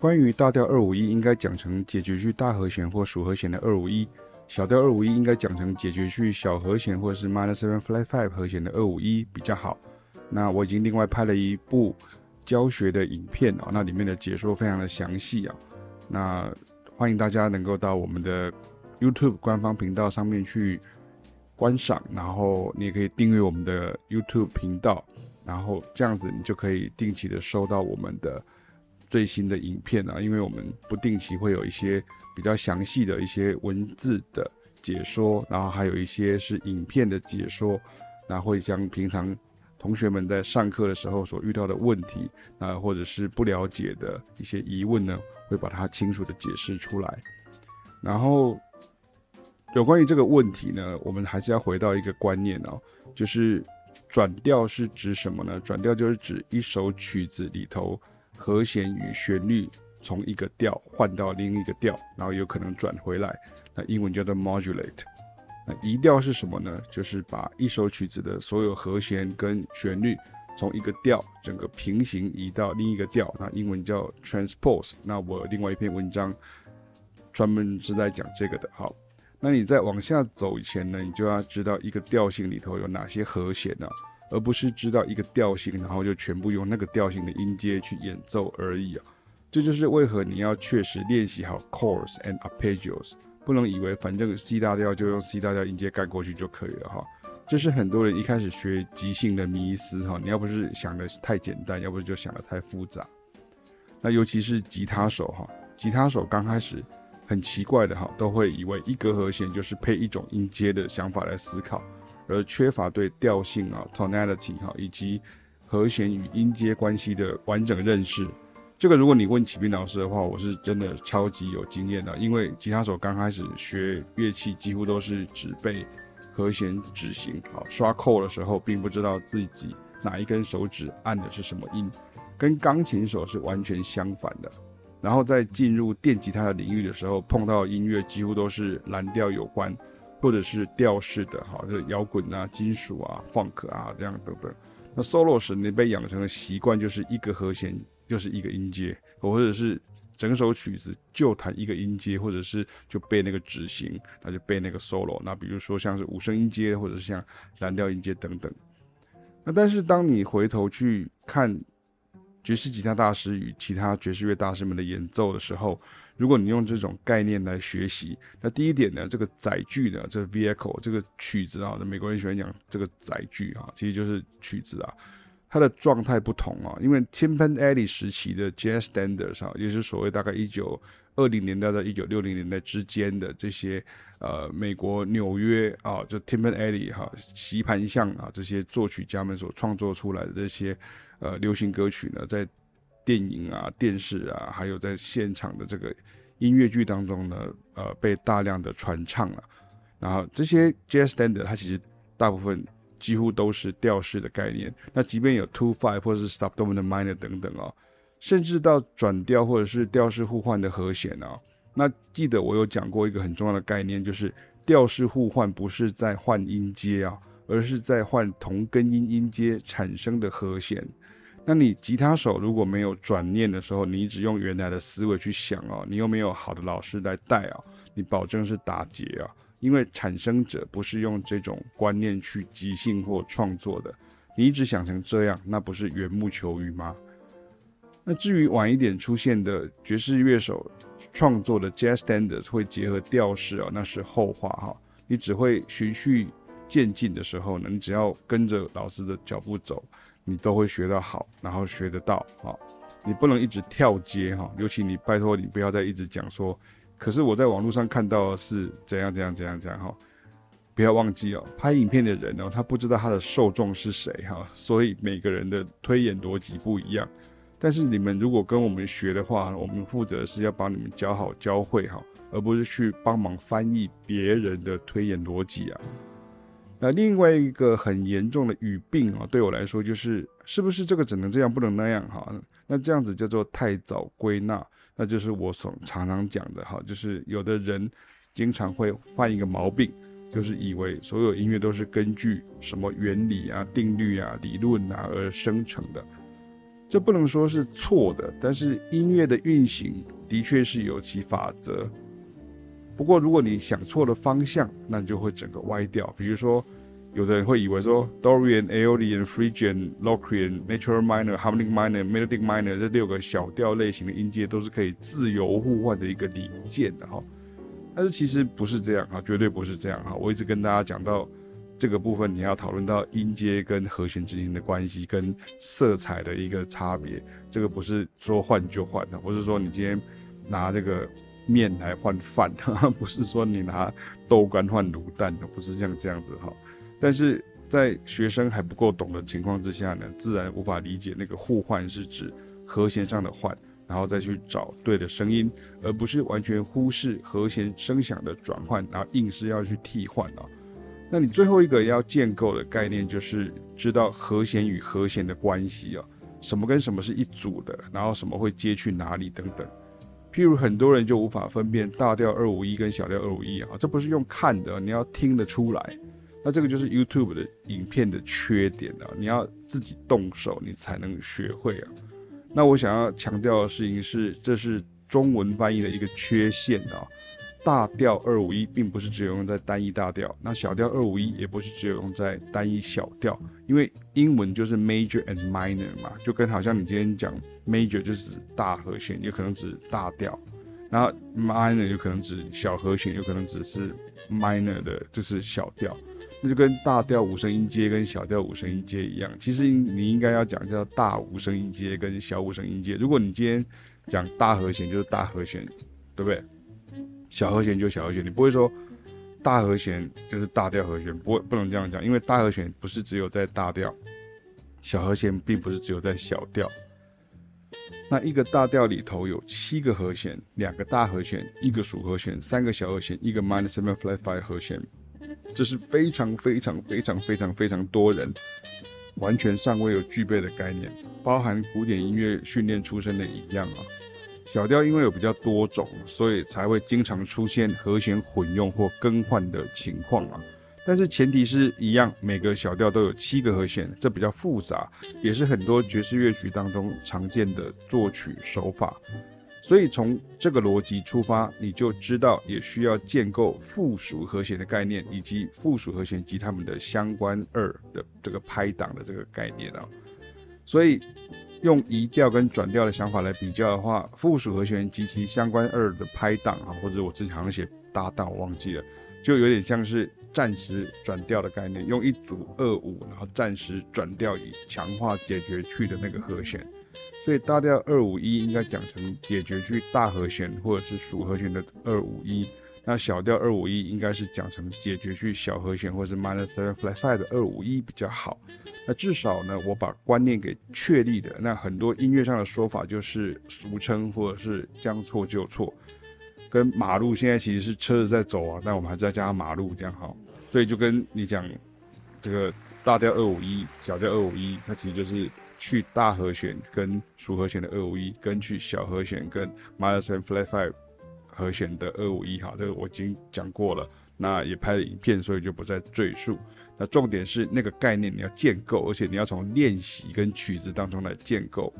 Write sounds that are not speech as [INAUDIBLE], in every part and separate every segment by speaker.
Speaker 1: 关于大调二五一，应该讲成解决去大和弦或属和弦的二五一；小调二五一应该讲成解决去小和弦或是 minor seven flat five 和弦的二五一比较好。那我已经另外拍了一部教学的影片啊，那里面的解说非常的详细啊。那欢迎大家能够到我们的 YouTube 官方频道上面去观赏，然后你也可以订阅我们的 YouTube 频道，然后这样子你就可以定期的收到我们的。最新的影片啊，因为我们不定期会有一些比较详细的一些文字的解说，然后还有一些是影片的解说，那会将平常同学们在上课的时候所遇到的问题，啊，或者是不了解的一些疑问呢，会把它清楚的解释出来。然后有关于这个问题呢，我们还是要回到一个观念哦，就是转调是指什么呢？转调就是指一首曲子里头。和弦与旋律从一个调换到另一个调，然后有可能转回来，那英文叫做 modulate。那移调是什么呢？就是把一首曲子的所有和弦跟旋律从一个调整个平行移到另一个调，那英文叫 transpose。那我有另外一篇文章专门是在讲这个的。好，那你在往下走以前呢，你就要知道一个调性里头有哪些和弦呢？而不是知道一个调性，然后就全部用那个调性的音阶去演奏而已啊！这就是为何你要确实练习好 chords and arpeggios，不能以为反正 C 大调就用 C 大调音阶盖过去就可以了哈。这是很多人一开始学即兴的迷思哈。你要不是想的太简单，要不是就想的太复杂。那尤其是吉他手哈，吉他手刚开始很奇怪的哈，都会以为一个和弦就是配一种音阶的想法来思考。而缺乏对调性啊 tonality 哈以及和弦与音阶关系的完整认识，这个如果你问启斌老师的话，我是真的超级有经验的。因为吉他手刚开始学乐器，几乎都是只背和弦指型，好刷扣的时候，并不知道自己哪一根手指按的是什么音，跟钢琴手是完全相反的。然后在进入电吉他的领域的时候，碰到音乐几乎都是蓝调有关。或者是调式的哈，就是摇滚啊、金属啊、funk 啊这样等等。那 solo 时你被养成的习惯就是一个和弦就是一个音阶，或者是整首曲子就弹一个音阶，或者是就背那个指型，那就背那个 solo。那比如说像是五声音阶，或者是像蓝调音阶等等。那但是当你回头去看爵士吉他大师与其他爵士乐大师们的演奏的时候，如果你用这种概念来学习，那第一点呢，这个载具呢，这个 vehicle 这个曲子啊，美国人喜欢讲这个载具啊，其实就是曲子啊，它的状态不同啊，因为 Tim Panteley 时期的 Jazz Standards 啊，也就是所谓大概一九二零年代到一九六零年代之间的这些呃美国纽约啊，就 Tim Panteley 哈、啊，席盘巷啊这些作曲家们所创作出来的这些呃流行歌曲呢，在电影啊、电视啊，还有在现场的这个音乐剧当中呢，呃，被大量的传唱了。然后这些 jazz standard 它其实大部分几乎都是调式的概念。那即便有 two five 或者是 subdominant minor 等等哦，甚至到转调或者是调式互换的和弦啊。那记得我有讲过一个很重要的概念，就是调式互换不是在换音阶啊，而是在换同根音音阶产生的和弦。那你吉他手如果没有转念的时候，你只用原来的思维去想哦，你又没有好的老师来带啊，你保证是打结啊，因为产生者不是用这种观念去即兴或创作的，你一直想成这样，那不是缘木求鱼吗？那至于晚一点出现的爵士乐手创作的 Jazz Standards 会结合调式啊，那是后话哈，你只会循序渐进的时候呢，你只要跟着老师的脚步走。你都会学得好，然后学得到啊！你不能一直跳接哈，尤其你拜托你不要再一直讲说，可是我在网络上看到的是怎样怎样怎样怎样哈，不要忘记哦，拍影片的人呢，他不知道他的受众是谁哈，所以每个人的推演逻辑不一样。但是你们如果跟我们学的话，我们负责是要帮你们教好教会哈，而不是去帮忙翻译别人的推演逻辑啊。那另外一个很严重的语病啊，对我来说就是是不是这个只能这样不能那样哈？那这样子叫做太早归纳，那就是我所常常讲的哈，就是有的人经常会犯一个毛病，就是以为所有音乐都是根据什么原理啊、定律啊、理论啊而生成的。这不能说是错的，但是音乐的运行的确是有其法则。不过，如果你想错了方向，那你就会整个歪掉。比如说，有的人会以为说，Dorian、Aolian、Phrygian、Locrian、Natural Minor、Harmonic Minor、Melodic Minor 这六个小调类型的音阶都是可以自由互换的一个零件的哈。但是其实不是这样啊，绝对不是这样哈。我一直跟大家讲到这个部分，你要讨论到音阶跟和弦之间的关系，跟色彩的一个差别。这个不是说换就换的，不是说你今天拿这个。面来换饭，[LAUGHS] 不是说你拿豆干换卤蛋的，不是像这样子哈。但是在学生还不够懂的情况之下呢，自然无法理解那个互换是指和弦上的换，然后再去找对的声音，而不是完全忽视和弦声响的转换，然后硬是要去替换啊。那你最后一个要建构的概念就是知道和弦与和弦的关系啊，什么跟什么是一组的，然后什么会接去哪里等等。譬如很多人就无法分辨大调二五一跟小调二五一啊，这不是用看的，你要听得出来。那这个就是 YouTube 的影片的缺点啊，你要自己动手，你才能学会啊。那我想要强调的事情是，这是中文翻译的一个缺陷啊。大调二五一并不是只有用在单一大调，那小调二五一也不是只有用在单一小调，因为英文就是 major and minor 嘛，就跟好像你今天讲 major 就是指大和弦，有可能指大调，然后 minor 有可能指小和弦，有可能只是 minor 的就是小调，那就跟大调五声音阶跟小调五声音阶一样，其实你应该要讲叫大五声音阶跟小五声音阶，如果你今天讲大和弦就是大和弦，对不对？小和弦就小和弦，你不会说大和弦就是大调和弦，不不能这样讲，因为大和弦不是只有在大调，小和弦并不是只有在小调。那一个大调里头有七个和弦，两个大和弦，一个属和弦，三个小和弦，一个 minor seven flat five 和弦，这是非常非常非常非常非常多人完全尚未有具备的概念，包含古典音乐训练出身的一样啊。小调因为有比较多种，所以才会经常出现和弦混用或更换的情况啊。但是前提是一样，每个小调都有七个和弦，这比较复杂，也是很多爵士乐曲当中常见的作曲手法。所以从这个逻辑出发，你就知道也需要建构附属和弦的概念，以及附属和弦及它们的相关二的这个拍档的这个概念啊。所以。用移调跟转调的想法来比较的话，附属和弦及其相关二的拍档啊，或者我之前好像写搭档，我忘记了，就有点像是暂时转调的概念，用一组二五，然后暂时转调以强化解决去的那个和弦。所以大调二五一应该讲成解决去大和弦或者是属和弦的二五一。那小调二五一应该是讲成解决去小和弦或者是 minor seven flat five 的二五一比较好。那至少呢，我把观念给确立的。那很多音乐上的说法就是俗称或者是将错就错，跟马路现在其实是车子在走啊，但我们还是要加上马路这样好。所以就跟你讲这个大调二五一，小调二五一，它其实就是去大和弦跟属和弦的二五一，跟去小和弦跟 minor seven flat five。和弦的二五一哈，这个我已经讲过了，那也拍了影片，所以就不再赘述。那重点是那个概念你要建构，而且你要从练习跟曲子当中来建构。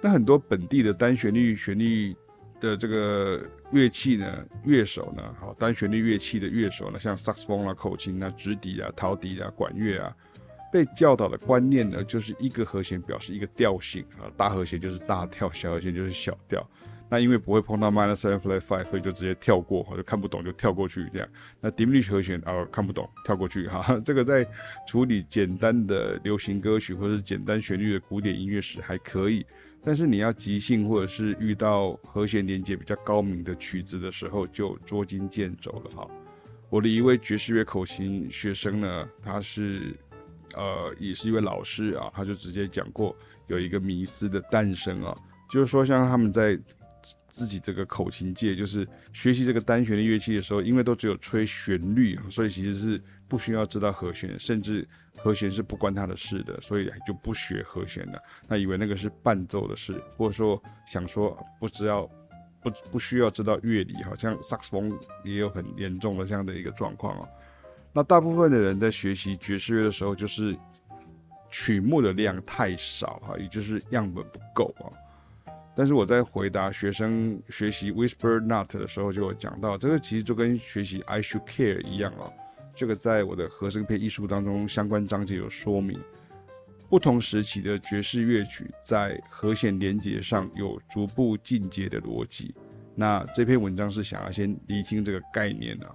Speaker 1: 那很多本地的单旋律旋律的这个乐器呢，乐手呢，好，单旋律乐器的乐手呢，像萨克斯风啊、口琴啊、直笛啊、陶笛啊、管乐啊，被教导的观念呢，就是一个和弦表示一个调性啊，大和弦就是大调，小和弦就是小调。那因为不会碰到 minus seven flat five，所以就直接跳过，就看不懂就跳过去这样。那 diminished 和弦啊，看不懂跳过去 [LAUGHS] 哈。这个在处理简单的流行歌曲或者是简单旋律的古典音乐时还可以，但是你要即兴或者是遇到和弦连接比较高明的曲子的时候，就捉襟见肘了哈。我的一位爵士乐口琴学生呢，他是呃也是一位老师啊，他就直接讲过有一个迷思的诞生啊，就是说像他们在自己这个口琴界，就是学习这个单旋的乐器的时候，因为都只有吹旋律，所以其实是不需要知道和弦，甚至和弦是不关他的事的，所以就不学和弦了。那以为那个是伴奏的事，或者说想说不知道不不需要知道乐理，好像萨克斯风也有很严重的这样的一个状况哦。那大部分的人在学习爵士乐的时候，就是曲目的量太少哈，也就是样本不够啊。但是我在回答学生 [LAUGHS] 学习 Whisper Not 的时候，就有讲到，这个其实就跟学习 I Should Care 一样哦。这个在我的和声片艺术当中相关章节有说明，不同时期的爵士乐曲在和弦连结上有逐步进阶的逻辑。那这篇文章是想要先厘清这个概念啊。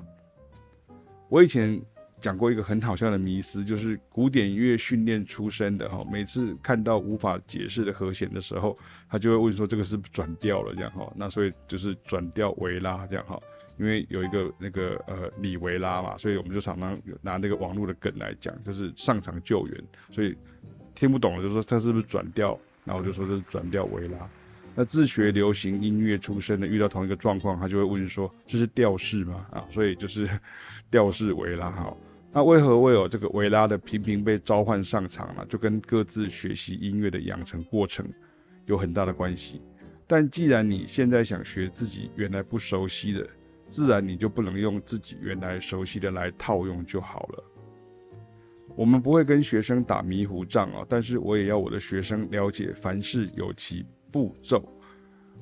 Speaker 1: 我以前。讲过一个很好笑的迷思，就是古典音乐训练出身的哈，每次看到无法解释的和弦的时候，他就会问说这个是不是转调了这样哈，那所以就是转调维拉这样哈，因为有一个那个呃李维拉嘛，所以我们就常常拿那个网络的梗来讲，就是上场救援，所以听不懂了就说他是不是转调，然后我就说这是转调维拉。那自学流行音乐出身的遇到同一个状况，他就会问说这是调式吗？啊，所以就是调式维拉哈。那为何会有这个维拉的频频被召唤上场呢？就跟各自学习音乐的养成过程有很大的关系。但既然你现在想学自己原来不熟悉的，自然你就不能用自己原来熟悉的来套用就好了。我们不会跟学生打迷糊仗啊，但是我也要我的学生了解凡事有其步骤。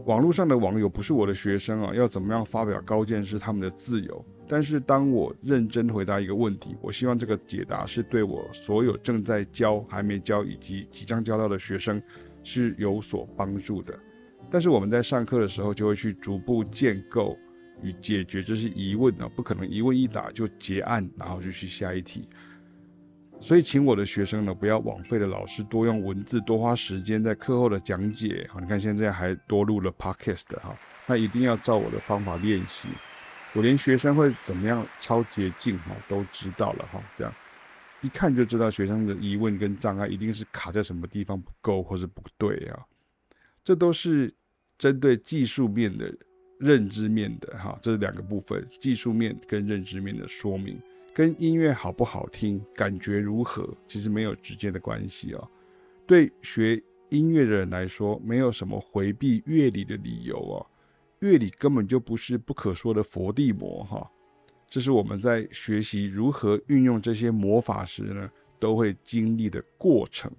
Speaker 1: 网络上的网友不是我的学生啊，要怎么样发表高见是他们的自由。但是当我认真回答一个问题，我希望这个解答是对我所有正在教、还没教以及即将教到的学生是有所帮助的。但是我们在上课的时候就会去逐步建构与解决这些疑问啊，不可能一问一答就结案，然后就去下一题。所以，请我的学生呢，不要枉费了老师多用文字、多花时间在课后的讲解。好，你看现在还多录了 podcast 哈，那一定要照我的方法练习。我连学生会怎么样抄捷径哈都知道了哈，这样一看就知道学生的疑问跟障碍一定是卡在什么地方不够或是不对啊，这都是针对技术面的、认知面的哈，这是两个部分，技术面跟认知面的说明，跟音乐好不好听、感觉如何其实没有直接的关系哦。对学音乐的人来说，没有什么回避乐理的理由哦。乐理根本就不是不可说的佛地魔哈，这是我们在学习如何运用这些魔法时呢，都会经历的过程。